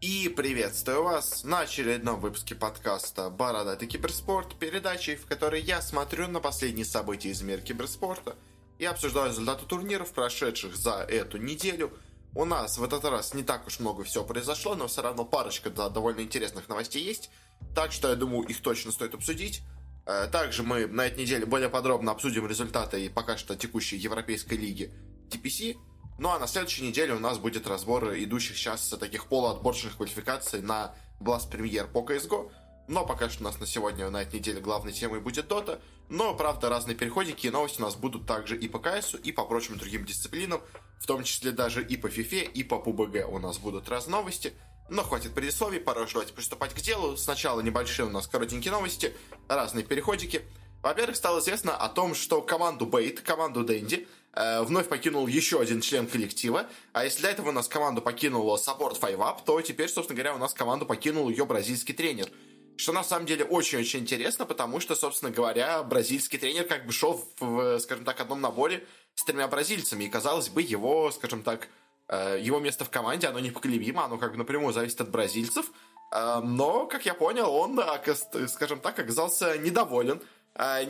И приветствую вас на очередном выпуске подкаста «Бородатый киберспорт», передачи, в которой я смотрю на последние события из мира киберспорта и обсуждаю результаты турниров, прошедших за эту неделю. У нас в этот раз не так уж много всего произошло, но все равно парочка да, довольно интересных новостей есть, так что я думаю, их точно стоит обсудить. Э, также мы на этой неделе более подробно обсудим результаты и пока что текущей Европейской лиги TPC, ну а на следующей неделе у нас будет разбор идущих сейчас таких полуотборочных квалификаций на Blast Premier по CSGO. Но пока что у нас на сегодня, на этой неделе главной темой будет Dota. Но, правда, разные переходики и новости у нас будут также и по КС, и по прочим другим дисциплинам. В том числе даже и по FIFA, и по PUBG у нас будут разные новости. Но хватит предисловий, пора уже давайте приступать к делу. Сначала небольшие у нас коротенькие новости, разные переходики. Во-первых, стало известно о том, что команду Бейт, команду Дэнди, вновь покинул еще один член коллектива. А если до этого у нас команду покинула Support 5 Up, то теперь, собственно говоря, у нас команду покинул ее бразильский тренер. Что на самом деле очень-очень интересно, потому что, собственно говоря, бразильский тренер как бы шел в, скажем так, одном наборе с тремя бразильцами. И, казалось бы, его, скажем так, э, его место в команде, оно непоколебимо, оно как бы напрямую зависит от бразильцев. Э, но, как я понял, он, скажем так, оказался недоволен Э,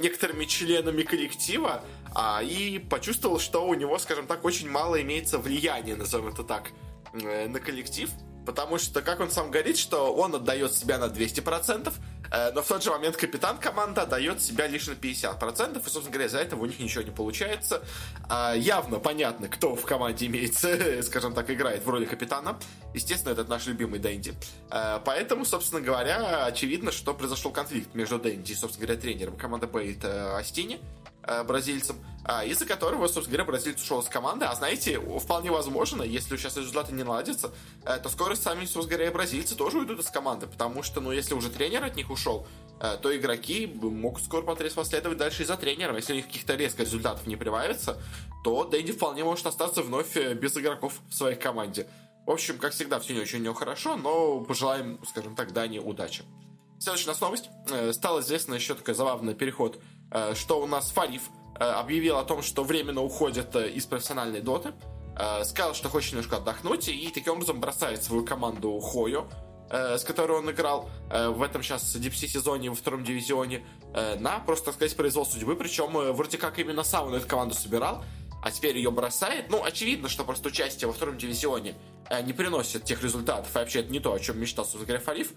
некоторыми членами коллектива а, и почувствовал, что у него, скажем так, очень мало имеется влияния, назовем это так, э, на коллектив. Потому что, как он сам говорит, что он отдает себя на 200%, э, но в тот же момент капитан команды отдает себя лишь на 50%, и, собственно говоря, из-за этого у них ничего не получается. А, явно понятно, кто в команде имеется, скажем так, играет в роли капитана. Естественно, этот наш любимый Дэнди. А, поэтому, собственно говоря, очевидно, что произошел конфликт между Дэнди и, собственно говоря, тренером команды Бейт Астини э, бразильцем, а, из-за которого, собственно говоря, бразилец ушел с команды. А знаете, вполне возможно, если сейчас результаты не наладятся, э, то скоро сами, собственно говоря, бразильцы тоже уйдут из команды, потому что, ну, если уже тренер от них ушел, э, то игроки могут скоро последовать дальше и за тренером. Если у них каких-то резко результатов не прибавится, то Дэнди вполне может остаться вновь без игроков в своей команде. В общем, как всегда, все не очень не хорошо, но пожелаем, скажем так, Дани удачи. Следующая у нас новость. Стало известно еще такой забавный переход Э, что у нас Фариф э, объявил о том, что временно уходит э, из профессиональной доты, сказал, что хочет немножко отдохнуть, и таким образом бросает свою команду Хою, с которой он играл в этом сейчас DPC сезоне во втором дивизионе, на просто, так сказать, произвол судьбы, причем вроде как именно сам он эту команду собирал, а теперь ее бросает. Ну, очевидно, что просто участие во втором дивизионе не приносит тех результатов, и вообще это не то, о чем мечтал, собственно говоря, Фариф,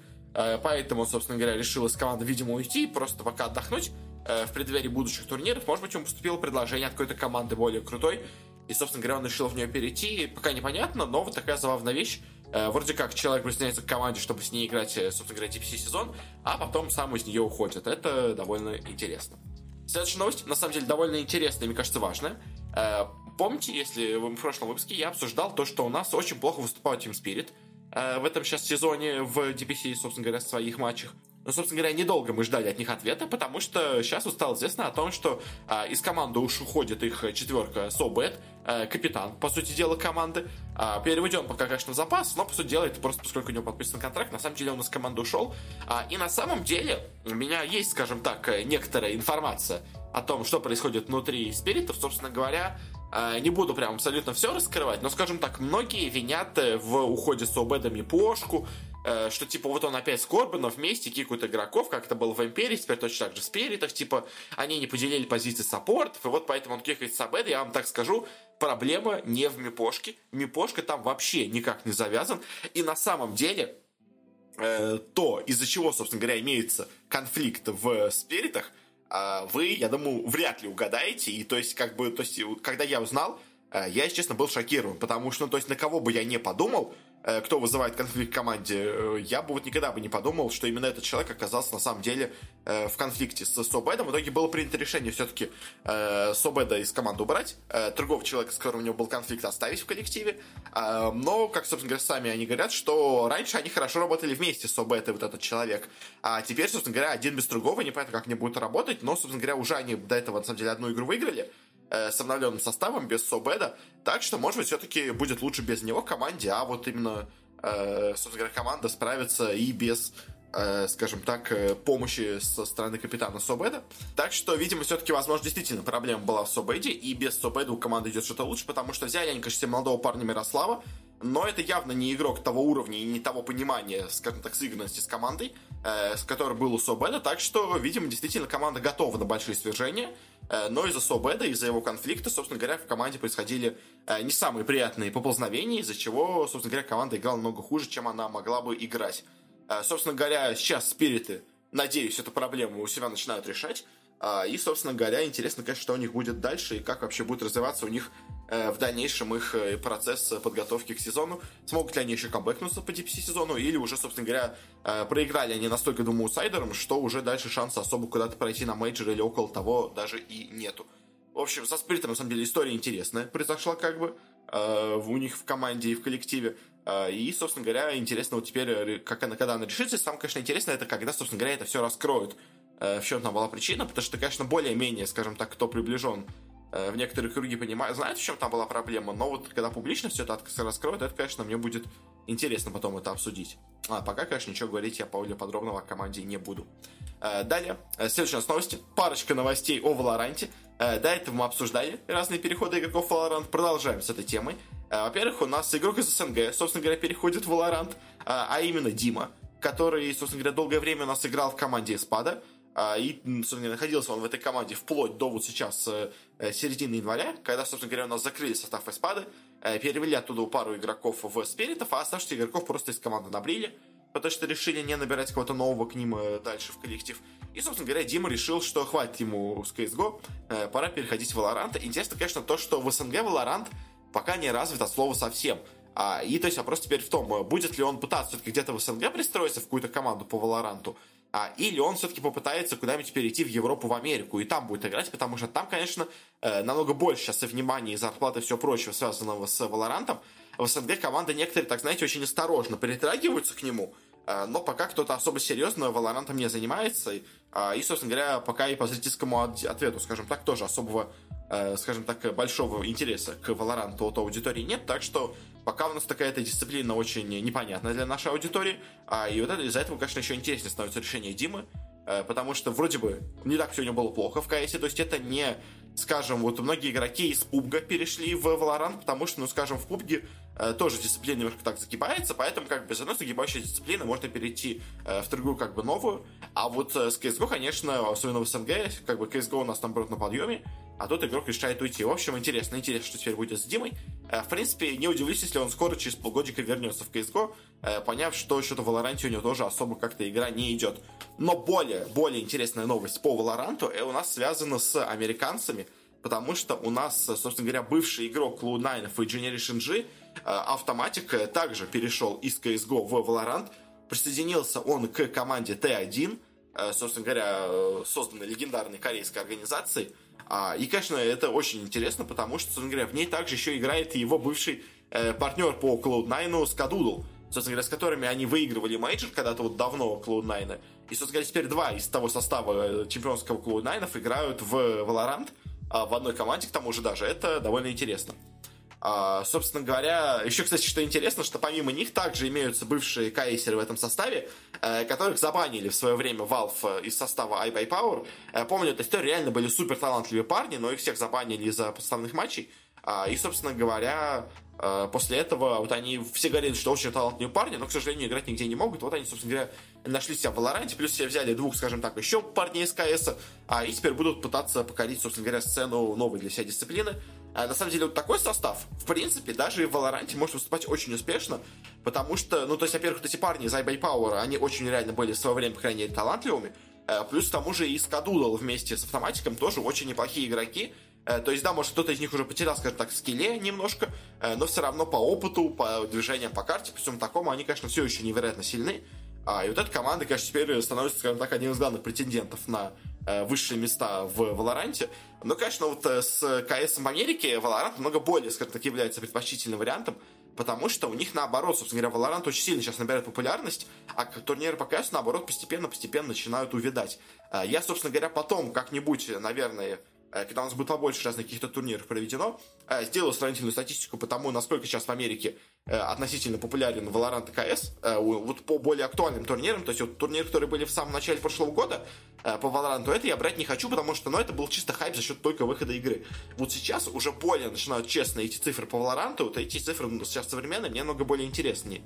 поэтому, собственно говоря, решил из команды, видимо, уйти, просто пока отдохнуть, Э, в преддверии будущих турниров, может быть, ему поступило предложение от какой-то команды более крутой, и, собственно говоря, он решил в нее перейти, пока непонятно, но вот такая забавная вещь. Э, вроде как человек присоединяется к команде, чтобы с ней играть, э, собственно говоря, DPC сезон, а потом сам из нее уходит. Это довольно интересно. Следующая новость, на самом деле, довольно интересная, мне кажется, важная. Помните, если в прошлом выпуске я обсуждал то, что у нас очень плохо выступает Team Spirit в этом сейчас сезоне в DPC, собственно говоря, в своих матчах. Но, собственно говоря, недолго мы ждали от них ответа, потому что сейчас вот стало известно о том, что а, из команды уж уходит их четверка Собет, а, капитан, по сути дела, команды. А, переведен пока, конечно, в запас, но, по сути дела, это просто поскольку у него подписан контракт, на самом деле он из команды ушел. А, и на самом деле у меня есть, скажем так, некоторая информация о том, что происходит внутри спиритов, собственно говоря, не буду прям абсолютно все раскрывать, но, скажем так, многие винят э, в уходе с Обедом Пошку, э, что, типа, вот он опять с Корбаном вместе кикают игроков, как это было в Империи, теперь точно так же в Спиритах, типа, они не поделили позиции саппортов, и вот поэтому он кикает с Обеда, я вам так скажу, проблема не в Мипошке, Мипошка там вообще никак не завязан, и на самом деле э, то, из-за чего, собственно говоря, имеется конфликт в Спиритах, а вы, я думаю, вряд ли угадаете. И то есть, как бы, то есть, когда я узнал, э, я, если честно, был шокирован, потому что, ну, то есть, на кого бы я не подумал, Э, кто вызывает конфликт в команде, э, я бы вот никогда бы не подумал, что именно этот человек оказался на самом деле э, в конфликте с Собедом. В итоге было принято решение все-таки Собеда из команды убрать, другого человека, с которым у него был конфликт, оставить в коллективе. Но, как, собственно говоря, сами они говорят, что раньше они хорошо работали вместе, Собед и вот этот человек. А теперь, собственно говоря, один без другого, непонятно, как они будут работать, но, собственно говоря, уже они до этого, на самом деле, одну игру выиграли э, с обновленным составом, без Собеда. Так что, может быть, все-таки будет лучше без него в команде, а вот именно, э, собственно говоря, команда справится и без э, скажем так, помощи со стороны капитана Собеда. Так что, видимо, все-таки, возможно, действительно проблема была в Собеде, и без Собеда у команды идет что-то лучше, потому что взяли они, конечно, молодого парня Мирослава, но это явно не игрок того уровня и не того понимания, скажем так, сыгранности с командой, э, с которой был у Собеда, так что, видимо, действительно команда готова на большие свержения, но из-за Собеда, из-за его конфликта, собственно говоря, в команде происходили э, не самые приятные поползновения, из-за чего, собственно говоря, команда играла намного хуже, чем она могла бы играть. Э, собственно говоря, сейчас спириты, надеюсь, эту проблему у себя начинают решать, э, и, собственно говоря, интересно, конечно, что у них будет дальше и как вообще будет развиваться у них Э, в дальнейшем их э, процесс подготовки к сезону. Смогут ли они еще камбэкнуться по DPC сезону, или уже, собственно говоря, э, проиграли они настолько, думаю, аутсайдерам, что уже дальше шанса особо куда-то пройти на мейджор или около того даже и нету. В общем, со Спиритом, на самом деле, история интересная произошла как бы у них в команде и в коллективе. И, собственно говоря, интересно вот теперь, как она, когда она решится. Самое, конечно, интересное, это когда, собственно говоря, это все раскроют. В чем там была причина, потому что, конечно, более-менее, скажем так, кто приближен Э, в некоторые круги понимают, знают, в чем там была проблема, но вот когда публично все это раскроют, это, конечно, мне будет интересно потом это обсудить. А пока, конечно, ничего говорить я более подробного о команде не буду. Э, далее, э, следующая у новости. Парочка новостей о Валоранте. До этого мы обсуждали разные переходы игроков в Valorant. Продолжаем с этой темой. Во-первых, у нас игрок из СНГ, собственно говоря, переходит в Valorant, а именно Дима, который, собственно говоря, долгое время у нас играл в команде Эспада. А, и, собственно, находился он в этой команде вплоть до вот сейчас э, э, середины января, когда, собственно говоря, у нас закрыли состав Эспады, э, перевели оттуда пару игроков в Спиритов, а оставшихся игроков просто из команды набрили, потому что решили не набирать кого-то нового к ним дальше в коллектив. И, собственно говоря, Дима решил, что хватит ему с CSGO, пора переходить в Valorant. Интересно, конечно, то, что в СНГ Valorant пока не развит от слова совсем. А, и то есть вопрос теперь в том, будет ли он пытаться все-таки где-то в СНГ пристроиться в какую-то команду по Валоранту, а, или он все-таки попытается куда-нибудь перейти в Европу, в Америку, и там будет играть, потому что там, конечно, э, намного больше сейчас и внимания, и зарплаты, и все прочего, связанного с Валорантом. В СНГ команды некоторые, так знаете, очень осторожно притрагиваются к нему, э, но пока кто-то особо серьезно Валорантом не занимается, и, э, собственно говоря, пока и по зрительскому ответу, скажем так, тоже особого скажем так, большого интереса к Valorant от аудитории нет, так что пока у нас такая эта дисциплина очень непонятная для нашей аудитории, а и вот это, из-за этого, конечно, еще интереснее становится решение Димы, э, потому что вроде бы не так все у него было плохо в КС, то есть это не, скажем, вот многие игроки из PUBG перешли в Valorant, потому что, ну, скажем, в PUBG э, тоже дисциплина немножко так загибается, поэтому как бы с одной загибающей дисциплины можно перейти в другую как бы новую, а вот с CSGO, конечно, особенно в СНГ, как бы CSGO у нас там наоборот на подъеме, а тут игрок решает уйти. В общем, интересно, интересно, что теперь будет с Димой. Э, в принципе, не удивлюсь, если он скоро, через полгодика, вернется в CSGO, э, поняв, что что-то в Valorant у него тоже особо как-то игра не идет. Но более, более интересная новость по Valorant э, у нас связана с американцами, потому что у нас, собственно говоря, бывший игрок Cloud9 и Generation G, Автоматик, также перешел из CSGO в Valorant, присоединился он к команде T1, собственно говоря, созданной легендарной корейской организацией, а, и, конечно, это очень интересно, потому что, собственно говоря, в ней также еще играет его бывший э, партнер по Cloud9 Skadoodle, собственно говоря, с которыми они выигрывали мейджор когда-то вот давно Cloud9. И, собственно говоря, теперь два из того состава э, чемпионского Cloud9 играют в Valorant а, в одной команде, к тому же даже. Это довольно интересно. А, собственно говоря, еще, кстати, что интересно, что помимо них также имеются бывшие CS-еры в этом составе, э, которых забанили в свое время Valve из состава iBuyPower. Э, помню эту историю, реально были супер талантливые парни, но их всех забанили из-за подставных матчей. А, и, собственно говоря, э, после этого вот они все говорили, что очень талантливые парни, но, к сожалению, играть нигде не могут. Вот они, собственно говоря, нашли себя в Valorant, плюс все взяли двух, скажем так, еще парней из КС, а и теперь будут пытаться покорить, собственно говоря, сцену новой для себя дисциплины. А на самом деле, вот такой состав, в принципе, даже в Valorant может выступать очень успешно, потому что, ну, то есть, во-первых, вот эти парни из iBay Power, они очень реально были в свое время, по крайней мере, талантливыми, э, плюс к тому же и Скадудал вместе с автоматиком тоже очень неплохие игроки, э, то есть, да, может, кто-то из них уже потерял, скажем так, скилле немножко, э, но все равно по опыту, по движениям по карте, по всему такому, они, конечно, все еще невероятно сильны. А, и вот эта команда, конечно, теперь становится, скажем так, одним из главных претендентов на э, высшие места в Валоранте. Но, конечно, вот э, с КС в Америке Valorant много более, скажем так, является предпочтительным вариантом, потому что у них наоборот, собственно говоря, Valorant очень сильно сейчас набирает популярность, а турниры по КС, наоборот, постепенно-постепенно начинают увидать. Э, я, собственно говоря, потом как-нибудь, наверное, Э, когда у нас будет побольше разных каких-то турниров проведено. Э, сделаю сравнительную статистику по тому, насколько сейчас в Америке э, относительно популярен Valorant и CS. Вот по более актуальным турнирам, то есть вот турниры, которые были в самом начале прошлого года по Valorant, это я брать не хочу, потому что ну, это был чисто хайп за счет только выхода игры. Вот сейчас уже более начинают честно эти цифры по Valorant, вот эти цифры ну, сейчас современные, мне намного более интереснее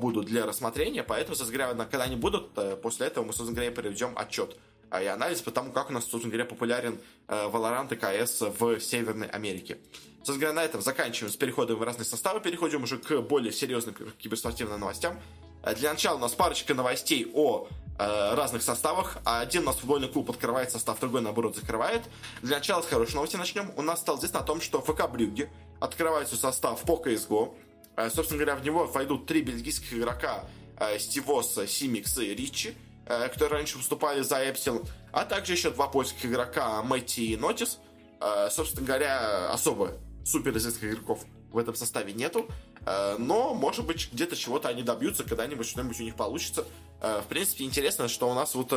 будут для рассмотрения, поэтому, собственно говоря, когда они будут, после этого мы, собственно говоря, проведем отчет и анализ по тому, как у нас, собственно говоря, популярен э, Valorant и CS в Северной Америке. Собственно говоря, на этом заканчиваем с переходом в разные составы, переходим уже к более серьезным киберспортивным новостям. Э, для начала у нас парочка новостей о э, разных составах. Один у нас футбольный клуб открывает состав, другой, наоборот, закрывает. Для начала с хорошей новости начнем. У нас стало известно о том, что ФК Брюгге открывает свой состав по CSGO. Э, собственно говоря, в него войдут три бельгийских игрока э, Стивос, Симикс и Ричи. Э, которые раньше выступали за Эпсил, а также еще два польских игрока Мэтти и Нотис. Э, собственно говоря, особо суперизвестных игроков в этом составе нету, э, но, может быть, где-то чего-то они добьются, когда-нибудь что-нибудь у них получится. В принципе, интересно, что у нас вот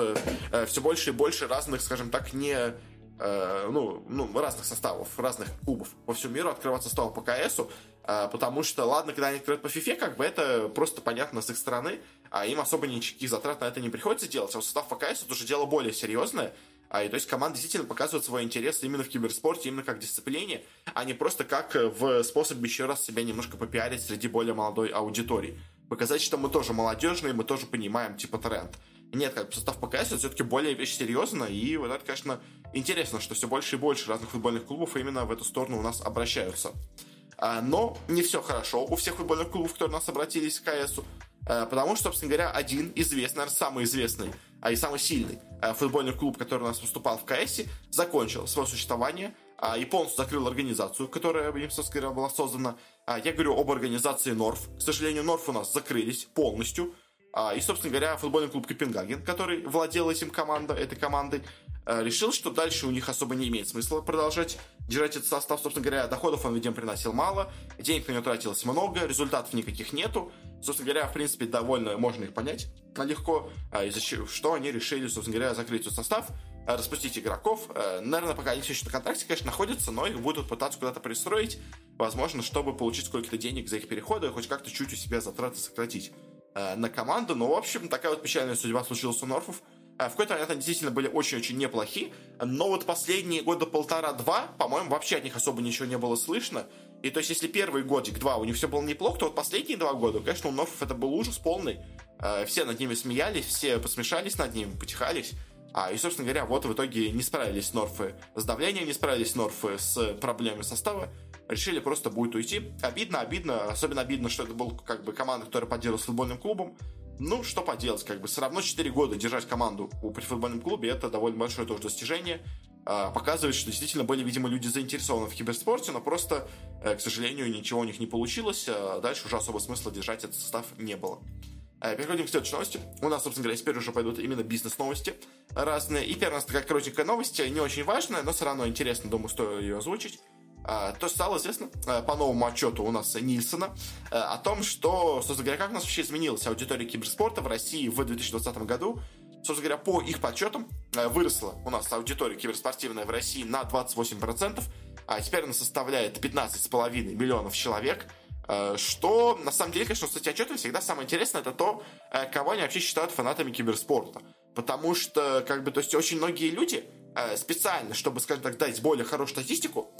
все больше и больше разных, скажем так, не ну, ну, разных составов, разных клубов по всему миру открывать составы по КСу, потому что, ладно, когда они открывают по FIFA, как бы это просто понятно с их стороны, а им особо никаких затрат на это не приходится делать. А вот состав ФКС это уже дело более серьезное, а, и то есть команда действительно показывает свой интерес именно в киберспорте, именно как дисциплине, а не просто как в способ еще раз себя немножко попиарить среди более молодой аудитории. Показать, что мы тоже молодежные, мы тоже понимаем, типа, тренд. Нет, как состав ПКС это все-таки более вещь серьезно, и вот это, конечно, интересно, что все больше и больше разных футбольных клубов именно в эту сторону у нас обращаются. А, но не все хорошо у всех футбольных клубов, которые у нас обратились к КСу. Э, потому что, собственно говоря, один известный, наверное, самый известный, а и самый сильный э, футбольный клуб, который у нас выступал в КС, закончил свое существование а, и полностью закрыл организацию, которая, собственно говоря, была создана. А, я говорю об организации Норф. К сожалению, Норф у нас закрылись полностью. И, собственно говоря, футбольный клуб Копенгаген, который владел этим командой, этой командой, э, решил, что дальше у них особо не имеет смысла продолжать держать этот состав. Собственно говоря, доходов он, видимо, приносил мало, денег на него тратилось много, результатов никаких нету. Собственно говоря, в принципе, довольно можно их понять легко, а, из-за чего, что они решили, собственно говоря, закрыть свой состав, а, распустить игроков. А, наверное, пока они все еще на контракте, конечно, находятся, но их будут пытаться куда-то пристроить, возможно, чтобы получить сколько-то денег за их переходы, хоть как-то чуть у себя затраты сократить на команду. Но, в общем, такая вот печальная судьба случилась у Норфов. В какой-то момент они действительно были очень-очень неплохи, но вот последние года полтора-два, по-моему, вообще от них особо ничего не было слышно. И то есть, если первый годик-два у них все было неплохо, то вот последние два года, конечно, у Норфов это был ужас полный. Э, все над ними смеялись, все посмешались над ними, потихались. А, и, собственно говоря, вот в итоге не справились Норфы с давлением, не справились Норфы с проблемой состава. Решили просто будет уйти. Обидно, обидно. Особенно обидно, что это был как бы команда, которая поддерживала футбольным клубом. Ну, что поделать, как бы все равно 4 года держать команду при футбольном клубе, это довольно большое тоже достижение. А, показывает, что действительно были, видимо, люди заинтересованы в киберспорте, но просто, э, к сожалению, ничего у них не получилось. А дальше уже особо смысла держать этот состав не было. А, переходим к следующей новости. У нас, собственно говоря, теперь уже пойдут именно бизнес-новости разные. И первая у нас такая коротенькая новость, не очень важная, но все равно интересно, думаю, стоит ее озвучить. То стало известно по новому отчету у нас Нильсона о том, что, собственно говоря, как у нас вообще изменилась аудитория киберспорта в России в 2020 году собственно говоря, по их подсчетам э, выросла у нас аудитория киберспортивная в России на 28%, а теперь она составляет 15,5 миллионов человек, э, что, на самом деле, конечно, кстати, отчеты всегда самое интересное, это то, э, кого они вообще считают фанатами киберспорта. Потому что, как бы, то есть, очень многие люди специально, чтобы, скажем так, дать более хорошую статистику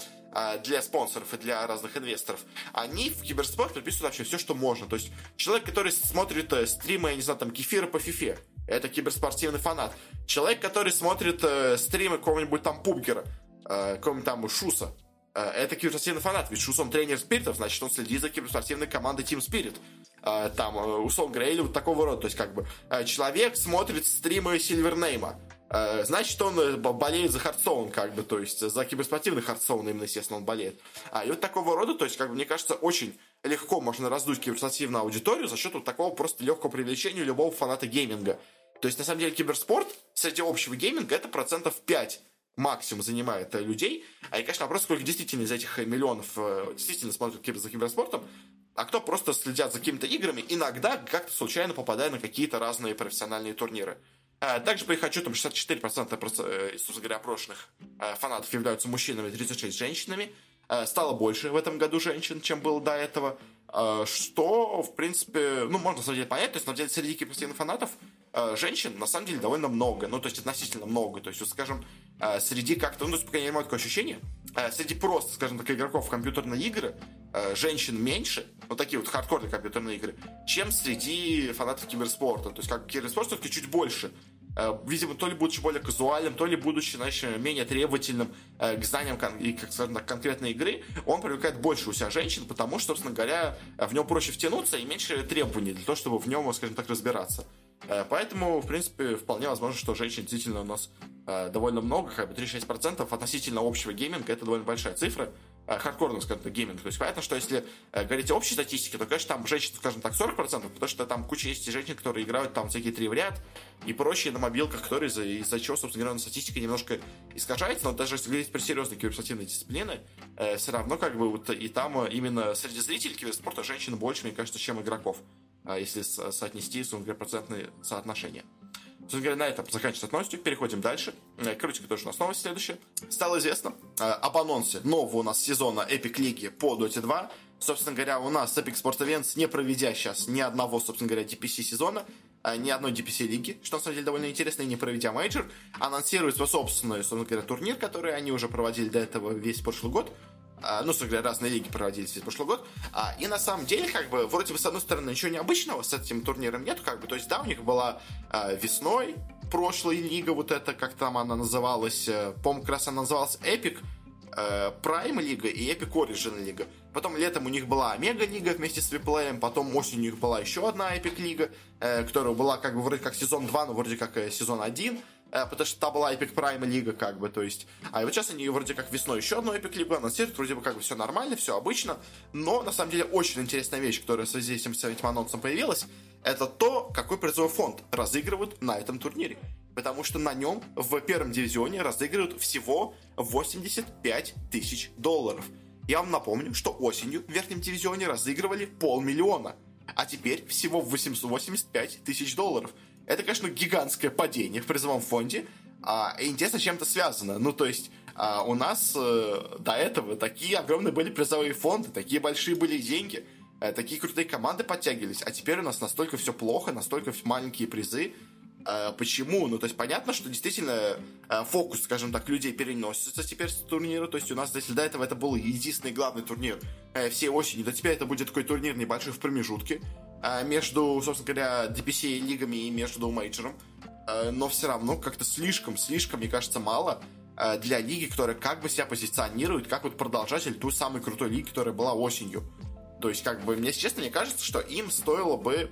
для спонсоров и для разных инвесторов, они в киберспорт приписывают вообще все, что можно. То есть, человек, который смотрит стримы, я не знаю, там, кефира по фифе, это киберспортивный фанат. Человек, который смотрит э, стримы какого-нибудь там пубгера, э, какого-нибудь там Шуса, э, это киберспортивный фанат. Ведь Шус, он тренер спиритов, значит, он следит за киберспортивной командой Team Spirit. Э, там, э, говоря, или вот такого рода. То есть, как бы, э, человек смотрит стримы Сильвернейма. Э, значит, он э, болеет за Hearthstone, как бы, то есть, за киберспортивный Hearthstone именно, естественно, он болеет. А, и вот такого рода, то есть, как бы, мне кажется, очень легко можно раздуть киберспортивную аудиторию за счет вот такого просто легкого привлечения любого фаната гейминга. То есть, на самом деле, киберспорт среди общего гейминга это процентов 5 максимум занимает э, людей. А и, конечно, вопрос, сколько действительно из этих миллионов действительно смотрят за киберспортом, а кто просто следят за какими-то играми, иногда как-то случайно попадая на какие-то разные профессиональные турниры. Также при хочу, там 64% собственно говоря, опрошенных фанатов являются мужчинами, 36 женщинами. Стало больше в этом году женщин, чем было до этого. Что, в принципе, ну, можно, на самом деле, понять. То есть, на самом деле, среди киберспортивных фанатов женщин, на самом деле, довольно много. Ну, то есть, относительно много. То есть, вот, скажем, среди как-то, ну, по крайней мере, такое ощущение, среди просто, скажем так, игроков в компьютерные игры, женщин меньше, вот такие вот хардкорные компьютерные игры, чем среди фанатов киберспорта. То есть, как киберспорт все-таки чуть больше. Видимо, то ли будучи более казуальным, то ли будучи, знаешь, менее требовательным к знаниям и, как так, конкретной игры, он привлекает больше у себя женщин, потому что, собственно говоря, в нем проще втянуться и меньше требований для того, чтобы в нем, скажем так, разбираться. Поэтому, в принципе, вполне возможно, что женщин действительно у нас довольно много, как бы 36% относительно общего гейминга, это довольно большая цифра. Э, хардкорного, скажем так, гейминга. То есть понятно, что если э, говорить о общей статистике, то, конечно, там женщин, скажем так, 40%, потому что там куча есть женщин, которые играют там всякие три в ряд и прочие на мобилках, которые из-за, из чего, собственно говоря, статистика немножко искажается, но даже если говорить про серьезные киберспортивные дисциплины, э, все равно как бы вот и там именно среди зрителей киберспорта женщин больше, мне кажется, чем игроков, э, если со- соотнести, собственно говоря, процентные соотношения. Собственно говоря, на этом заканчивается новостью. Переходим дальше. Э, Короче, тоже у нас новость следующая. Стало известно э, об анонсе нового у нас сезона Epic Лиги по Dota 2. Собственно говоря, у нас Epic Esports Events, не проведя сейчас ни одного, собственно говоря, DPC сезона, э, ни одной DPC лиги, что на самом деле довольно интересно, и не проведя мейджор, анонсирует свой собственный, собственно говоря, турнир, который они уже проводили до этого весь прошлый год. А, ну, собственно говоря, разные лиги проводились весь прошлый год. А, и на самом деле, как бы, вроде бы, с одной стороны, ничего необычного с этим турниром нет, как бы, то есть, да, у них была а, весной прошлая лига, вот эта, как там она называлась, э, по-моему, как раз она называлась Epic, э, Prime лига и Epic Origin лига. Потом летом у них была Омега лига вместе с Виплеем, потом осенью у них была еще одна Epic лига, э, которая была как бы вроде как сезон 2, но вроде как сезон 1 потому что там была Epic Prime лига, как бы, то есть, а вот сейчас они вроде как весной еще одну Epic лигу анонсируют, вроде бы как бы все нормально, все обычно, но на самом деле очень интересная вещь, которая в связи с этим анонсом появилась, это то, какой призовой фонд разыгрывают на этом турнире. Потому что на нем в первом дивизионе разыгрывают всего 85 тысяч долларов. Я вам напомню, что осенью в верхнем дивизионе разыгрывали полмиллиона, а теперь всего 885 тысяч долларов. Это, конечно, гигантское падение в призовом фонде, а, интересно, чем это связано. Ну, то есть, а, у нас а, до этого такие огромные были призовые фонды, такие большие были деньги, а, такие крутые команды подтягивались, а теперь у нас настолько все плохо, настолько маленькие призы, почему? Ну, то есть понятно, что действительно а, фокус, скажем так, людей переносится теперь с турнира. То есть у нас, если до этого это был единственный главный турнир э, всей осени, то теперь это будет такой турнир небольшой в промежутке э, между, собственно говоря, DPC лигами и между мейджором. Э, но все равно как-то слишком, слишком, мне кажется, мало э, для лиги, которая как бы себя позиционирует как вот продолжатель той самой крутой лиги, которая была осенью. То есть, как бы, мне, честно, мне кажется, что им стоило бы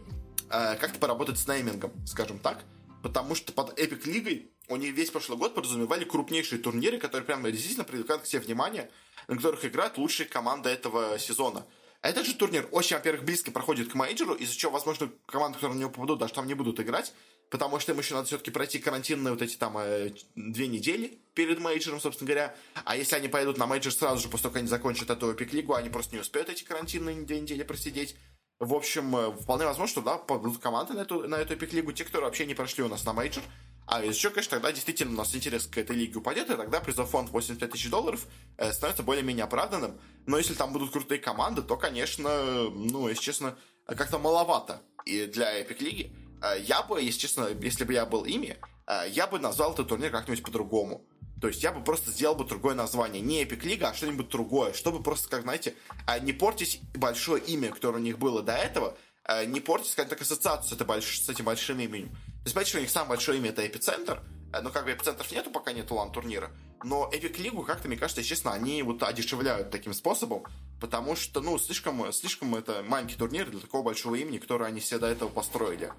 э, как-то поработать с неймингом, скажем так потому что под Epic Лигой они весь прошлый год подразумевали крупнейшие турниры, которые прямо действительно привлекают к себе внимание, на которых играют лучшие команды этого сезона. Этот же турнир очень, во-первых, близко проходит к мейджору, из-за чего, возможно, команды, которые на него попадут, даже там не будут играть, потому что им еще надо все-таки пройти карантинные вот эти там э, две недели перед мейджором, собственно говоря. А если они пойдут на мейджор сразу же, после того, как они закончат эту Epic Лигу, они просто не успеют эти карантинные две недели просидеть. В общем, э, вполне возможно, что да, попадут команды на эту, на эту Epic Лигу, те, кто вообще не прошли у нас на мейджор. А еще, конечно, тогда действительно у нас интерес к этой лиге упадет, и тогда призов фонд 85 тысяч долларов э, становится более-менее оправданным. Но если там будут крутые команды, то, конечно, ну, если честно, как-то маловато и для Epic лиги. Э, я бы, если честно, если бы я был ими, э, я бы назвал этот турнир как-нибудь по-другому. То есть я бы просто сделал бы другое название. Не Epic Лига, а что-нибудь другое. Чтобы просто, как знаете, а, не портить большое имя, которое у них было до этого, а, не портить, скажем так, ассоциацию с, больш... с этим большим именем. То есть, понимаете, у них самое большое имя это Эпицентр, но как бы эпицентров нету, пока нету лан турнира. Но Epic Лигу, как-то, мне кажется, честно, они вот одешевляют таким способом, потому что, ну, слишком, слишком это маленький турнир для такого большого имени, которое они все до этого построили.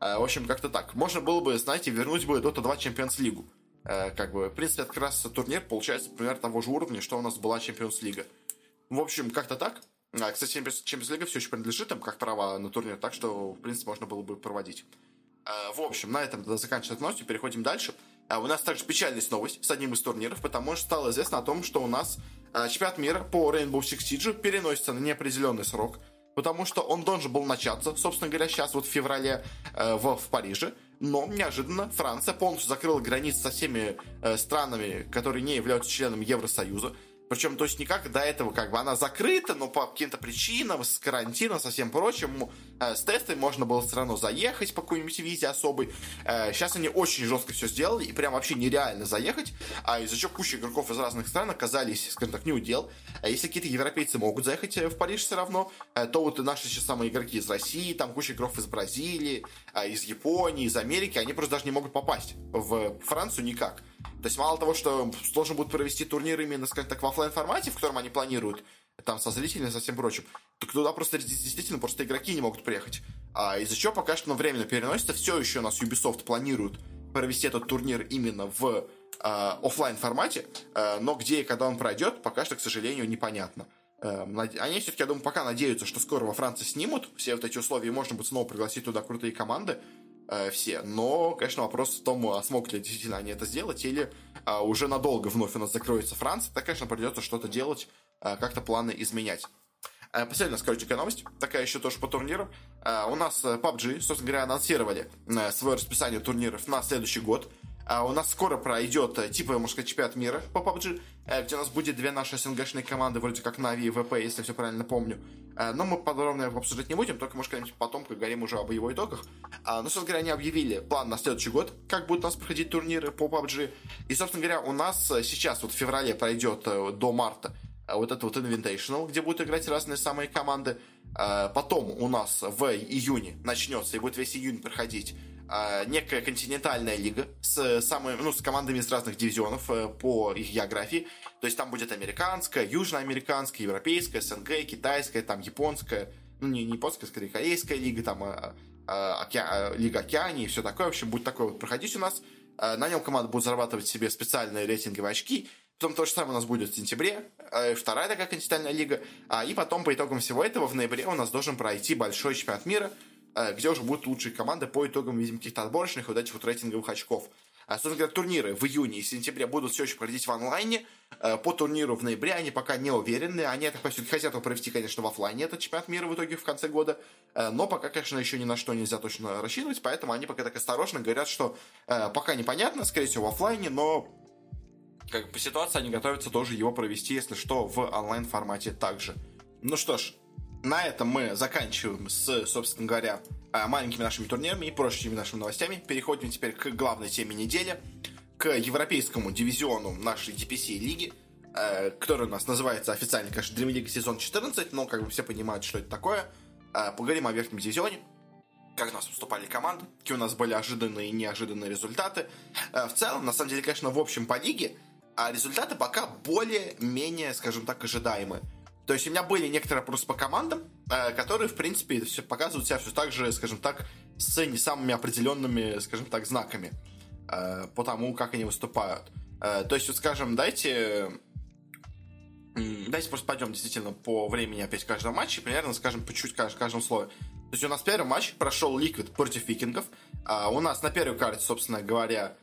В общем, как-то так. Можно было бы, знаете, вернуть бы Dota 2 Champions Лигу. Э, как бы, в принципе, это как раз турнир получается примерно того же уровня, что у нас была Champions Лига. В общем, как-то так. А, кстати, Champions Лига все еще принадлежит им как право на турнир, так что, в принципе, можно было бы проводить. Э, в общем, на этом заканчивается новостью, переходим дальше. А у нас также печальная новость с одним из турниров, потому что стало известно о том, что у нас э, чемпионат мира по Rainbow Six Siege переносится на неопределенный срок, потому что он должен был начаться, собственно говоря, сейчас вот в феврале в, в Париже, но неожиданно Франция полностью закрыла границы со всеми э, странами, которые не являются членами Евросоюза. Причем, то есть никак до этого как бы она закрыта, но по каким-то причинам, с карантином, со всем прочим, э, с тестами можно было все равно заехать по какой-нибудь визе особой. Э, сейчас они очень жестко все сделали, и прям вообще нереально заехать, а из-за чего куча игроков из разных стран оказались, скажем так, не удел. А если какие-то европейцы могут заехать э, в Париж все равно, то вот наши сейчас самые игроки из России, там куча игроков из Бразилии, из Японии, из Америки, они просто даже не могут попасть в Францию никак. То есть мало того, что должен будут провести турнир именно, скажем так, в офлайн формате, в котором они планируют, там со зрителями со всем прочим, так туда просто действительно просто игроки не могут приехать. А из-за чего пока что ну, временно переносится, все еще у нас Ubisoft планирует провести этот турнир именно в э, офлайн формате, э, но где и когда он пройдет, пока что, к сожалению, непонятно. Э, они все-таки, я думаю, пока надеются, что скоро во Франции снимут все вот эти условия, и можно будет снова пригласить туда крутые команды, э, все. Но, конечно, вопрос в том, а смогут ли действительно они это сделать, или а, уже надолго вновь у нас закроется Франция, так, конечно, придется что-то делать, а, как-то планы изменять. А, последняя, коротенькая новость, такая еще тоже по турнирам. А, у нас PUBG, собственно говоря, анонсировали свое расписание турниров на следующий год. А у нас скоро пройдет, э, типа, можно сказать, чемпионат мира по PUBG, э, где у нас будет две наши СНГшные команды, вроде как Нави и ВП, если все правильно помню. Э, но мы подробно обсуждать не будем, только, может, когда-нибудь потом поговорим уже об его итогах. А, но, собственно говоря, они объявили план на следующий год, как будут у нас проходить турниры по PUBG. И, собственно говоря, у нас сейчас вот в феврале пройдет до марта вот это вот Invitational, где будут играть разные самые команды. Потом у нас в июне начнется и будет весь июнь проходить э, некая континентальная лига с, самыми, ну, с командами из разных дивизионов э, по их географии. То есть там будет американская, южноамериканская, европейская, СНГ, китайская, там японская, ну не, не японская, скорее корейская лига, там э, э, океа, э, Лига Океании и все такое. В общем, будет такое вот проходить у нас. Э, на нем команда будет зарабатывать себе специальные рейтинговые очки. Потом то же самое у нас будет в сентябре, э, вторая такая континентальная лига. А, и потом по итогам всего этого в ноябре у нас должен пройти большой чемпионат мира – Э, где уже будут лучшие команды по итогам, видимо, каких-то отборочных вот этих вот рейтинговых очков. А, собственно говоря, турниры в июне и сентябре будут все еще проходить в онлайне. Э, по турниру в ноябре они пока не уверены. Они, это так хотят его провести, конечно, в офлайне, этот чемпионат мира в итоге в конце года. Э, но пока, конечно, еще ни на что нельзя точно рассчитывать, поэтому они пока так осторожно говорят, что пока непонятно, скорее всего, в офлайне, но как по ситуации они готовятся тоже его провести, если что, в онлайн формате также. Ну что ж, на этом мы заканчиваем с, собственно говоря, э, маленькими нашими турнирами и прочими нашими новостями. Переходим теперь к главной теме недели, к европейскому дивизиону нашей DPC лиги, э, который у нас называется официально, конечно, Dream League сезон 14, но как бы все понимают, что это такое. Э, поговорим о верхнем дивизионе, как у нас выступали команды, какие у нас были ожиданные и неожиданные результаты. В целом, на самом деле, конечно, в общем по лиге, а результаты пока более-менее, скажем так, ожидаемые. То есть у меня были некоторые вопросы по командам, э, которые, в принципе, все показывают себя все так же, скажем так, с не самыми определенными, скажем так, знаками э, по тому, как они выступают. Э, то есть, вот, скажем, дайте... Давайте просто пойдем действительно по времени опять каждого матча, примерно скажем по чуть каждом, каждом слове. То есть у нас первый матч прошел Ликвид против Викингов. А у нас на первой карте, собственно говоря,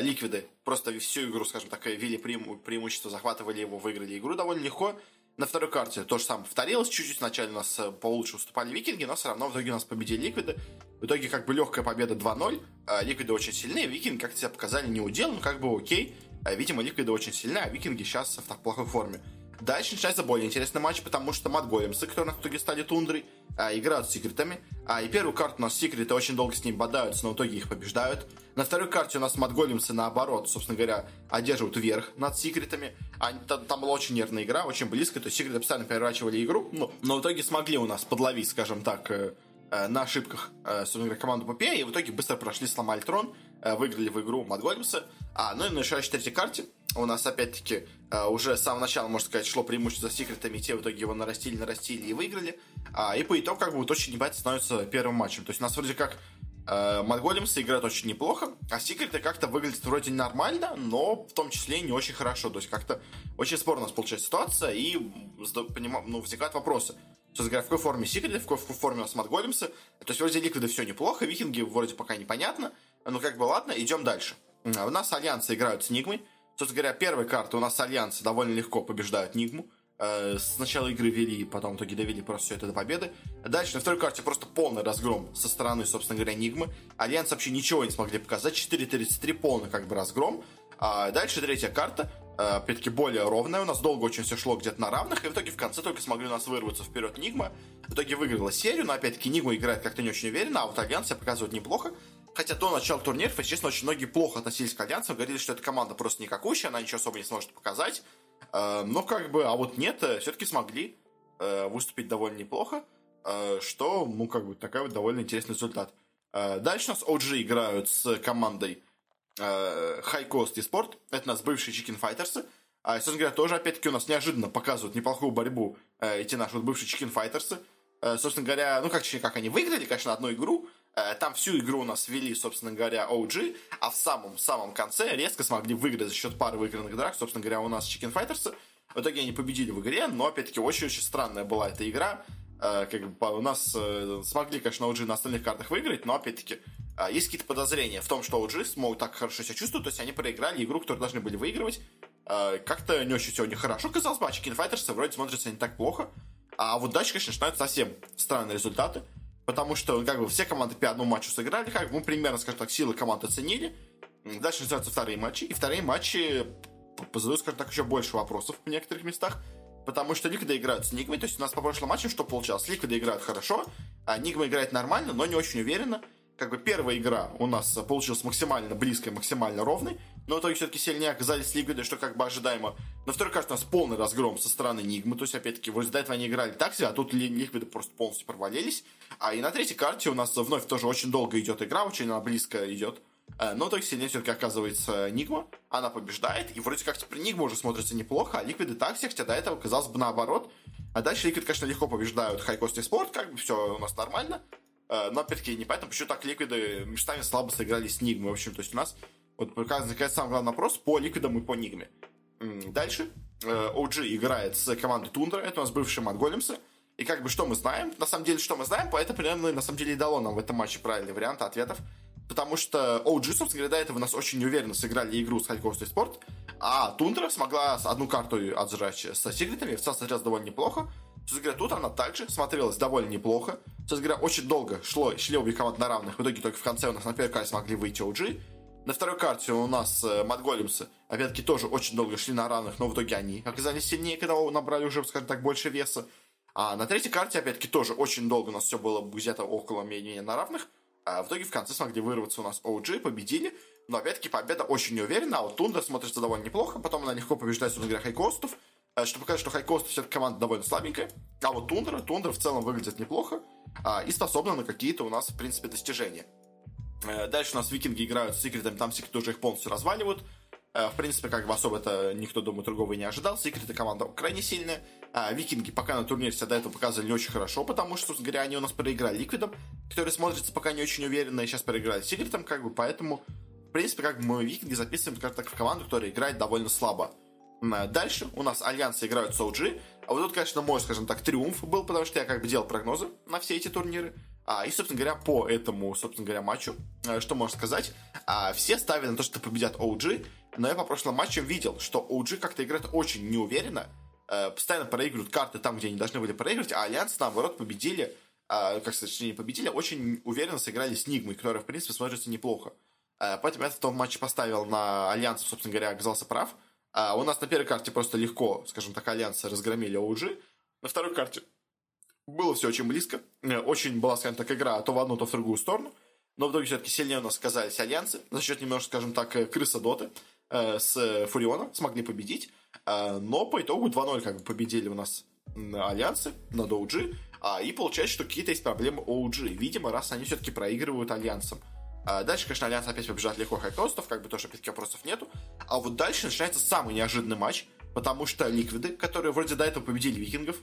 Ликвиды просто всю игру, скажем так, вели преиму- преимущество, захватывали его, выиграли игру довольно легко. На второй карте то же самое повторилось. Чуть-чуть вначале у нас э, получше уступали викинги, но все равно в итоге у нас победили ликвиды. В итоге как бы легкая победа 2-0. А, ликвиды очень сильные, викинги как-то себя показали не удел, но как бы окей. А, видимо, ликвиды очень сильные, а викинги сейчас в так плохой форме. Дальше начинается более интересный матч, потому что Мат которые на итоге стали тундрой, а, играют с секретами. А, и первую карту у нас секреты очень долго с ним бодаются, но в итоге их побеждают. На второй карте у нас Мат Големсы, наоборот, собственно говоря, одерживают верх над секретами. Они, там, была очень нервная игра, очень близко, то есть секреты постоянно переворачивали игру, но, но в итоге смогли у нас подловить, скажем так, э, э, на ошибках, э, собственно говоря, команду ПП, и в итоге быстро прошли, сломали трон, выиграли в игру Мат Големсы. А, ну и на решающей третьей карте у нас опять-таки э, уже с самого начала, можно сказать, шло преимущество за секретами, те в итоге его нарастили, нарастили и выиграли. А, и по итогу как бы вот очень непонятно становится первым матчем. То есть у нас вроде как э, Монголемсы играют очень неплохо, а секреты как-то выглядят вроде нормально, но в том числе не очень хорошо. То есть как-то очень спорно у нас получается ситуация, и ну, возникают вопросы. Что говоря, в какой форме секреты, в какой форме у нас Монголемсы. То есть вроде ликвиды все неплохо, викинги вроде пока непонятно. Ну как бы ладно, идем дальше. У нас альянсы играют с Нигмой. Собственно говоря, первая карта у нас альянсы довольно легко побеждают Нигму. Э, с начала игры вели, потом в итоге довели просто все это до победы. Дальше на второй карте просто полный разгром со стороны, собственно говоря, Нигмы. Альянс вообще ничего не смогли показать. 4-33 полный как бы разгром. А дальше третья карта, э, опять-таки более ровная. У нас долго очень все шло где-то на равных, и в итоге в конце только смогли у нас вырваться вперед Нигма. В итоге выиграла серию, но опять-таки Нигма играет как-то не очень уверенно, а вот Альянс себя показывает неплохо. Хотя до начала турниров, если честно, очень многие плохо относились к Альянсу, говорили, что эта команда просто никакущая, она ничего особо не сможет показать. Э, но как бы, а вот нет, э, все-таки смогли э, выступить довольно неплохо, что, ну, как бы, такой вот довольно интересный результат. Дальше у нас OG играют с командой High Cost Esport. Это у нас бывшие Chicken Fighters. А, собственно говоря, тоже, опять-таки, у нас неожиданно показывают неплохую борьбу эти наши вот бывшие Chicken Fighters. Собственно говоря, ну, как, как они выиграли, конечно, одну игру, там всю игру у нас вели, собственно говоря, OG, а в самом-самом конце резко смогли выиграть за счет пары выигранных драк. Собственно говоря, у нас Chicken Fighters. В итоге они победили в игре, но, опять-таки, очень-очень странная была эта игра. Э, как бы у нас э, смогли, конечно, OG на остальных картах выиграть, но, опять-таки, есть какие-то подозрения в том, что OG смогут так хорошо себя чувствовать, то есть они проиграли игру, которую должны были выигрывать. Как-то не очень сегодня хорошо казалось бы, а Chicken Fighters вроде смотрятся не так плохо. А вот дальше, конечно, начинаются совсем странные результаты. Потому что, как бы, все команды по одному матчу сыграли, как бы, мы примерно, скажем так, силы команд оценили. Дальше начинаются вторые матчи, и вторые матчи позадают, скажем так, еще больше вопросов в некоторых местах. Потому что Ликвиды играют с Нигмой, то есть у нас по прошлым матчам что получалось? Ликвиды играют хорошо, а Нигма играет нормально, но не очень уверенно как бы первая игра у нас получилась максимально близкой, максимально ровной, но в итоге все-таки сильнее оказались Лигвиды, что как бы ожидаемо. На второй карте у нас полный разгром со стороны Нигмы, то есть, опять-таки, вроде до этого они играли так себе, а тут Лигвиды просто полностью провалились. А и на третьей карте у нас вновь тоже очень долго идет игра, очень она близко идет. Э, но в итоге сильнее все-таки оказывается Нигма, она побеждает, и вроде как теперь Нигма уже смотрится неплохо, а Ликвиды так себе, хотя до этого казалось бы наоборот. А дальше Ликвид, конечно, легко побеждают High Coast Esports, как бы все у нас нормально. Э, но, опять-таки, непонятно, почему так ликвиды местами слабо сыграли с Нигмой. В общем, то есть у нас вот возникает самый главный вопрос по ликвидам и по Нигме. Дальше OG э, играет с командой Тундра, это у нас бывшие Mudgolems. И как бы что мы знаем? На самом деле, что мы знаем, это примерно на самом деле и дало нам в этом матче правильный вариант ответов. Потому что OG, собственно говоря, до этого нас очень неуверенно сыграли игру с Хальковской Спорт, а Тундра смогла одну карту отжать со секретами, в целом смотрелась довольно неплохо. Честно говоря, тут она также смотрелась довольно неплохо. Честно говоря, очень долго шло, шли обе команды на равных. В итоге только в конце у нас на первой карте смогли выйти OG. На второй карте у нас э, Матголемсы, опять-таки, тоже очень долго шли на равных, но в итоге они оказались сильнее, когда набрали уже, скажем так, больше веса. А на третьей карте, опять-таки, тоже очень долго у нас все было где-то около менее на равных. А в итоге в конце смогли вырваться у нас OG, победили. Но опять-таки победа очень неуверенна, а вот Тундра смотрится довольно неплохо. Потом она легко побеждает, собственно говоря, Хайкостов. Э, что показать, что Хайкост все-таки команда довольно слабенькая. А вот Тундра, Тундра в целом выглядит неплохо а, и способна на какие-то у нас, в принципе, достижения. Э, дальше у нас викинги играют с секретами, там секреты уже их полностью разваливают. Э, в принципе, как бы особо это никто, думаю, другого и не ожидал. Секреты команда крайне сильная. А викинги пока на турнире себя до этого показывали не очень хорошо, потому что, говоря, они у нас проиграли Ликвидом, который смотрится пока не очень уверенно, и сейчас проиграли Секретом, как бы, поэтому, в принципе, как бы мы викинги записываем, как так, в команду, которая играет довольно слабо. Дальше у нас альянсы играют с OG. А вот тут, конечно, мой, скажем так, триумф был, потому что я как бы делал прогнозы на все эти турниры. А, и, собственно говоря, по этому, собственно говоря, матчу, э, что можно сказать, а, все ставили на то, что победят OG, но я по прошлым матчам видел, что OG как-то играет очень неуверенно, а, постоянно проигрывают карты там, где они должны были проигрывать, а Альянс, наоборот, победили, а, как сказать, не победили, очень уверенно сыграли с Нигмой, которая, в принципе, смотрится неплохо. А, поэтому я в том матче поставил на Альянс, собственно говоря, оказался прав. А у нас на первой карте просто легко, скажем так, альянсы разгромили OG. На второй карте было все очень близко. Э, очень была, скажем так, игра то в одну, то в другую сторону. Но в итоге все-таки сильнее у нас оказались альянсы. За счет немножко, скажем так, э, крыса доты э, с Фуриона смогли победить. Э, но по итогу 2-0 как бы победили у нас альянсы над OG. А, и получается, что какие-то есть проблемы OG. Видимо, раз они все-таки проигрывают альянсам. А дальше, конечно, Альянс опять побеждает легко High Coast ов, как бы тоже, опять вопросов нету. А вот дальше начинается самый неожиданный матч, потому что Ликвиды, которые вроде до этого победили Викингов,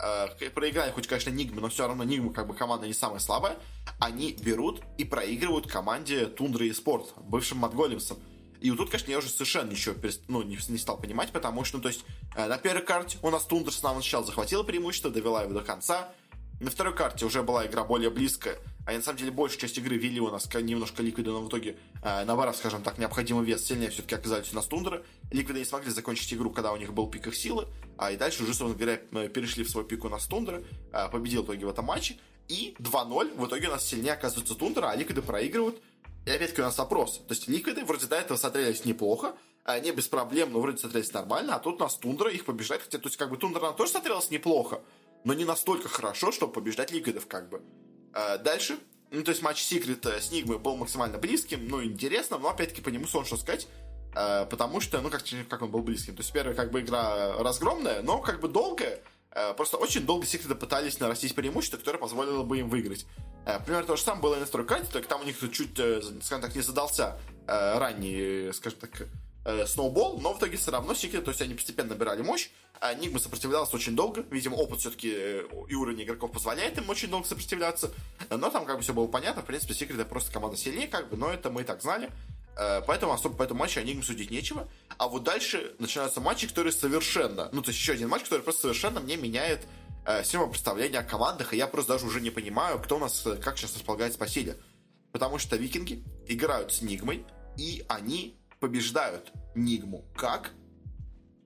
э, проиграли хоть, конечно, Нигмы, но все равно Нигмы как бы команда не самая слабая, они берут и проигрывают команде Тундры Esports, бывшим Mudgolems ом. И вот тут, конечно, я уже совершенно ничего ну, не, не стал понимать, потому что, ну, то есть, э, на первой карте у нас Тундра с самого начала захватила преимущество, довела его до конца. На второй карте уже была игра более близкая, Они, на самом деле, большую часть игры вели у нас немножко ликвиды, но в итоге, э, набрав, скажем так, необходимый вес, сильнее все-таки оказались у нас тундры. Ликвиды не смогли закончить игру, когда у них был пик их силы, а и дальше уже, собственно говоря, перешли в свой пик у нас тундры, э, победил в итоге в этом матче, и 2-0, в итоге у нас сильнее оказывается тундра, а ликвиды проигрывают. И опять-таки у нас вопрос. То есть ликвиды вроде до этого смотрелись неплохо, они без проблем, но вроде смотрелись нормально, а тут у нас тундра их побеждает, хотя, то есть как бы тундра она тоже смотрелась неплохо, но не настолько хорошо, чтобы побеждать ликвидов как бы. А дальше, ну, то есть матч Секрет с Нигмой был максимально близким, ну, интересным, но опять-таки по нему сложно что сказать, э, потому что, ну, как, как он был близким. То есть первая как бы игра разгромная, но как бы долгая, э, просто очень долго Секреты пытались нарастить преимущество, которое позволило бы им выиграть. Э, примерно то же самое было и на карте, только там у них чуть, скажем так, не задался ранний, скажем так, сноубол, но в итоге все равно Секрет, то есть они постепенно набирали мощь, а Нигма сопротивлялся очень долго. Видимо, опыт все-таки э, и уровень игроков позволяет им очень долго сопротивляться. Но там как бы все было понятно. В принципе, Секрет это просто команда сильнее, как бы, но это мы и так знали. Э, поэтому особо по этому матчу о Нигме судить нечего. А вот дальше начинаются матчи, которые совершенно... Ну, то есть еще один матч, который просто совершенно мне меняет э, все мое представление о командах. И я просто даже уже не понимаю, кто у нас, э, как сейчас располагается по силе. Потому что викинги играют с Нигмой, и они побеждают Нигму. Как?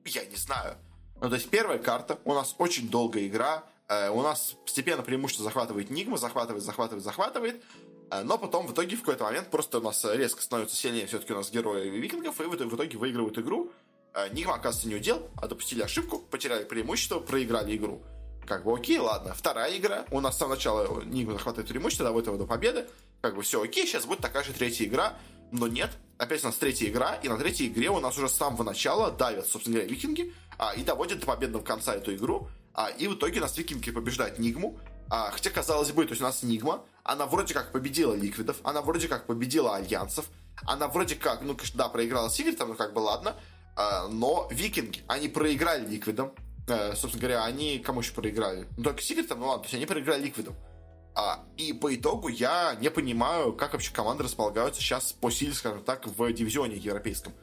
Я не знаю. Ну, то есть первая карта, у нас очень долгая игра, э, у нас постепенно преимущество захватывает Нигма, захватывает, захватывает, захватывает, э, но потом в итоге в какой-то момент просто у нас резко становится сильнее все-таки у нас герои викингов, и в в итоге выигрывают игру. Э, Нигма, оказывается, не удел, а допустили ошибку, потеряли преимущество, проиграли игру. Как бы окей, ладно. Вторая игра, у нас с самого начала Нигма захватывает преимущество, доводит его до победы. Как бы все окей, сейчас будет такая же третья игра, но нет, опять у нас третья игра, и на третьей игре у нас уже с самого начала давят, собственно говоря, викинги, а, и доводит до победного конца эту игру, а, и в итоге нас викинги побеждают Нигму, а, хотя, казалось бы, то есть у нас Нигма, она вроде как победила Ликвидов, она вроде как победила Альянсов, она вроде как, ну, конечно, да, проиграла Сигритом, ну, как бы ладно, а, но викинги, они проиграли Ликвидам, а, собственно говоря, они кому еще проиграли? Ну, только Сигритом, ну ладно, то есть они проиграли Ликвидам. А, и по итогу я не понимаю, как вообще команды располагаются сейчас по силе, скажем так, в дивизионе европейском.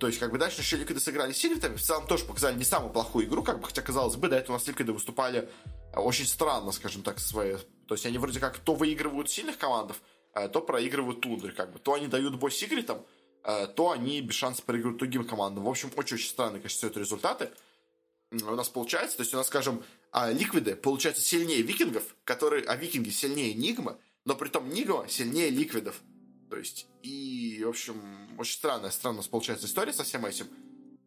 То есть, как бы дальше еще Ликвиды сыграли с Сигритами, в целом тоже показали не самую плохую игру, как бы, хотя, казалось бы, до этого у нас Ликвиды выступали э, очень странно, скажем так, свои. То есть, они вроде как то выигрывают сильных командов, э, то проигрывают тундры, как бы. То они дают бой Сигритам, э, то они без шансов проигрывают другим командам. В общем, очень-очень странные, конечно, все это результаты у нас получается. То есть, у нас, скажем, а, Ликвиды получается сильнее Викингов, которые, а Викинги сильнее Нигма, но при том Нигма сильнее Ликвидов. То есть, и, в общем, очень странная, странная получается история со всем этим.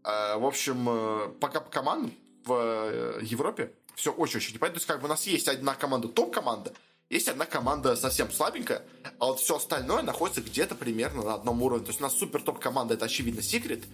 А, в общем, э, пока по командам в э, Европе все очень-очень непонятно. То есть, как бы у нас есть одна команда топ-команда, есть одна команда совсем слабенькая, а вот все остальное находится где-то примерно на одном уровне. То есть у нас супер топ-команда это очевидно Secret,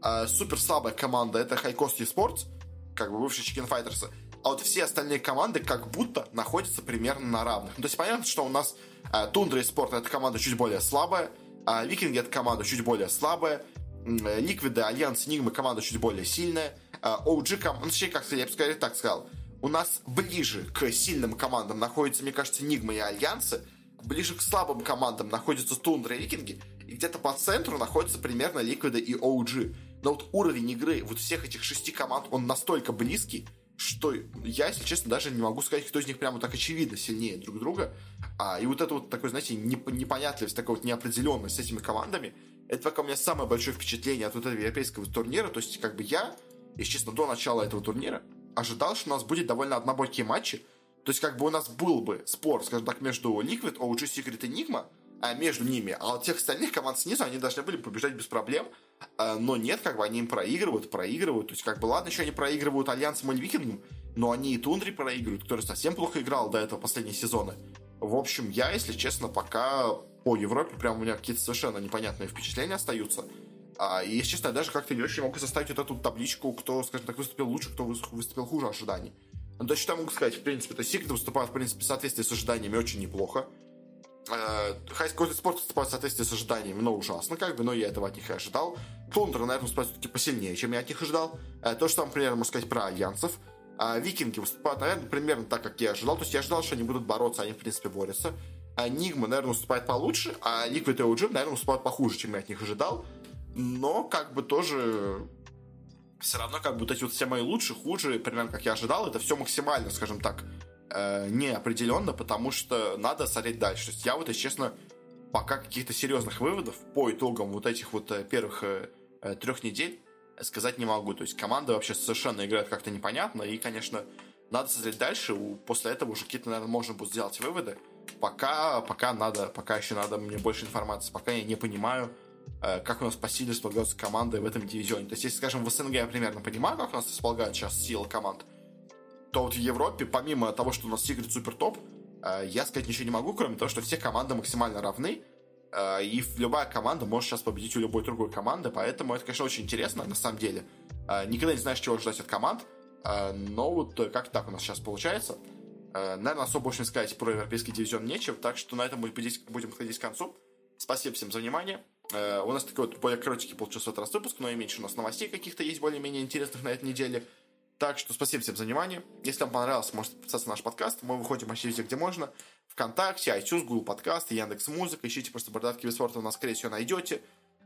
а супер слабая команда это High Cost Esports, как бы бывшие Chicken Fighters, а вот все остальные команды как будто находятся примерно на равных. То есть понятно, что у нас э, Тундра и Спорт это команда чуть более слабая, а Викинги это команда чуть более слабая, э, Ликвиды, Альянс, Нигмы команда чуть более сильная, OG команда, ну, точнее, как я бы скорее так сказал, у нас ближе к сильным командам находятся, мне кажется, Нигмы и Альянсы, ближе к слабым командам находятся Тундра и Викинги, и где-то по центру находятся примерно Ликвиды и OG. Но вот уровень игры вот всех этих шести команд, он настолько близкий, что я, если честно, даже не могу сказать, кто из них прямо так очевидно сильнее друг друга. А, и вот это вот такое, знаете, неп- непонятливость, такая вот неопределенность с этими командами, это пока у меня самое большое впечатление от вот этого европейского турнира. То есть, как бы я, если честно, до начала этого турнира ожидал, что у нас будет довольно однобокие матчи. То есть, как бы у нас был бы спор, скажем так, между Liquid, OG Secret и Enigma, а между ними, а от тех остальных команд снизу они должны были побеждать без проблем, а, но нет, как бы они им проигрывают, проигрывают, то есть как бы ладно, еще они проигрывают Альянсом или Викингом, но они и Тундри проигрывают, который совсем плохо играл до этого последние сезоны. В общем, я, если честно, пока по Европе прям у меня какие-то совершенно непонятные впечатления остаются. А, и, если честно, я даже как-то не очень могу составить вот эту табличку, кто, скажем так, выступил лучше, кто выступил хуже ожиданий. Ну, то есть, что я могу сказать, в принципе, то Сигрид выступает, в принципе, в соответствии с ожиданиями очень неплохо. Хайскорный спорт выступает в соответствии с ожиданиями, но ужасно, как бы, но я этого от них и ожидал. Тундра, наверное, выступает все-таки посильнее, чем я от них ожидал. Э, то, что там, например, можно сказать про альянсов. А викинги выступают, наверное, примерно так, как я ожидал. То есть я ожидал, что они будут бороться, они, в принципе, борются. Нигма, наверное, выступает получше, а Liquid и OG, наверное, выступают похуже, чем я от них ожидал. Но, как бы, тоже все равно, как бы, вот эти вот все мои лучшие, хуже, примерно как я ожидал, это все максимально, скажем так, э, неопределенно, потому что надо смотреть дальше. То есть я вот, если честно, пока каких-то серьезных выводов по итогам вот этих вот э, первых э, э, трех недель сказать не могу. То есть команда вообще совершенно играет как-то непонятно, и, конечно, надо смотреть дальше. После этого уже какие-то, наверное, можно будет сделать выводы. Пока, пока надо, пока еще надо мне больше информации, пока я не понимаю, Э, как у нас по силе располагаются команды в этом дивизионе. То есть, если, скажем, в СНГ я примерно понимаю, как у нас располагают сейчас сила команд, то вот в Европе, помимо того, что у нас Secret супер топ, э, я сказать ничего не могу, кроме того, что все команды максимально равны, э, и любая команда может сейчас победить у любой другой команды, поэтому это, конечно, очень интересно, на самом деле. Никогда не знаешь, чего ждать от команд, но вот как так у нас сейчас получается. Наверное, особо больше сказать про европейский дивизион нечего, так что на этом мы будем подходить к концу. Спасибо всем за внимание. Э, у нас такой вот более коротенький получился этот раз выпуск, но и меньше у нас новостей каких-то есть более-менее интересных на этой неделе. Так что спасибо всем за внимание. Если вам понравилось, можете подписаться на наш подкаст. Мы выходим вообще везде, где можно. Вконтакте, iTunes, Google Подкаст, Яндекс Музыка. Ищите просто Бородатки без спорта, вы нас, скорее всего, найдете.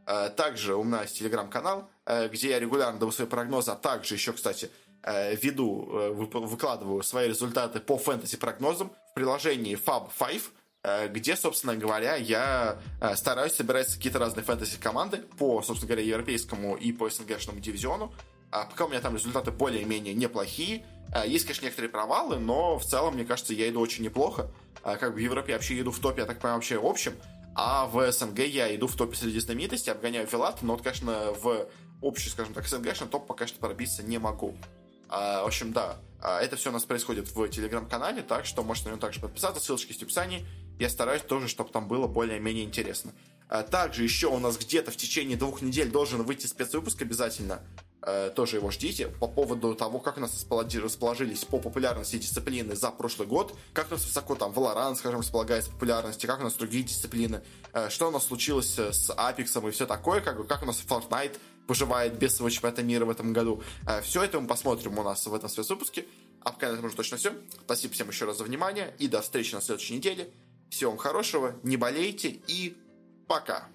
Э, также у меня есть телеграм-канал, э, где я регулярно даю свои прогнозы, а также еще, кстати, веду, выкладываю свои результаты по фэнтези-прогнозам в приложении Fab 5 Э, где, собственно говоря, я э, стараюсь собирать какие-то разные фэнтези-команды по, собственно говоря, европейскому и по СНГшному дивизиону. А пока у меня там результаты более-менее неплохие. Э, есть, конечно, некоторые провалы, но в целом, мне кажется, я иду очень неплохо. Как бы в Европе я вообще иду в топе, я так понимаю, вообще общем. А в СНГ я иду в топе среди знаменитостей, обгоняю Филат, но вот, конечно, в общий, скажем так, СНГшный топ пока что пробиться не могу. А, в общем, да, это все у нас происходит в телеграм-канале, так что можете на него также подписаться, ссылочки есть в описании я стараюсь тоже, чтобы там было более-менее интересно. Также еще у нас где-то в течение двух недель должен выйти спецвыпуск обязательно. А, тоже его ждите. По поводу того, как у нас расположились по популярности дисциплины за прошлый год. Как у нас высоко там Valorant, скажем, располагается популярности. Как у нас другие дисциплины. А, что у нас случилось с Apex и все такое. Как, как у нас Fortnite выживает без своего чемпионата мира в этом году. Все это мы посмотрим у нас в этом спецвыпуске. А пока на этом уже точно все. Спасибо всем еще раз за внимание. И до встречи на следующей неделе. Всего вам хорошего, не болейте и пока.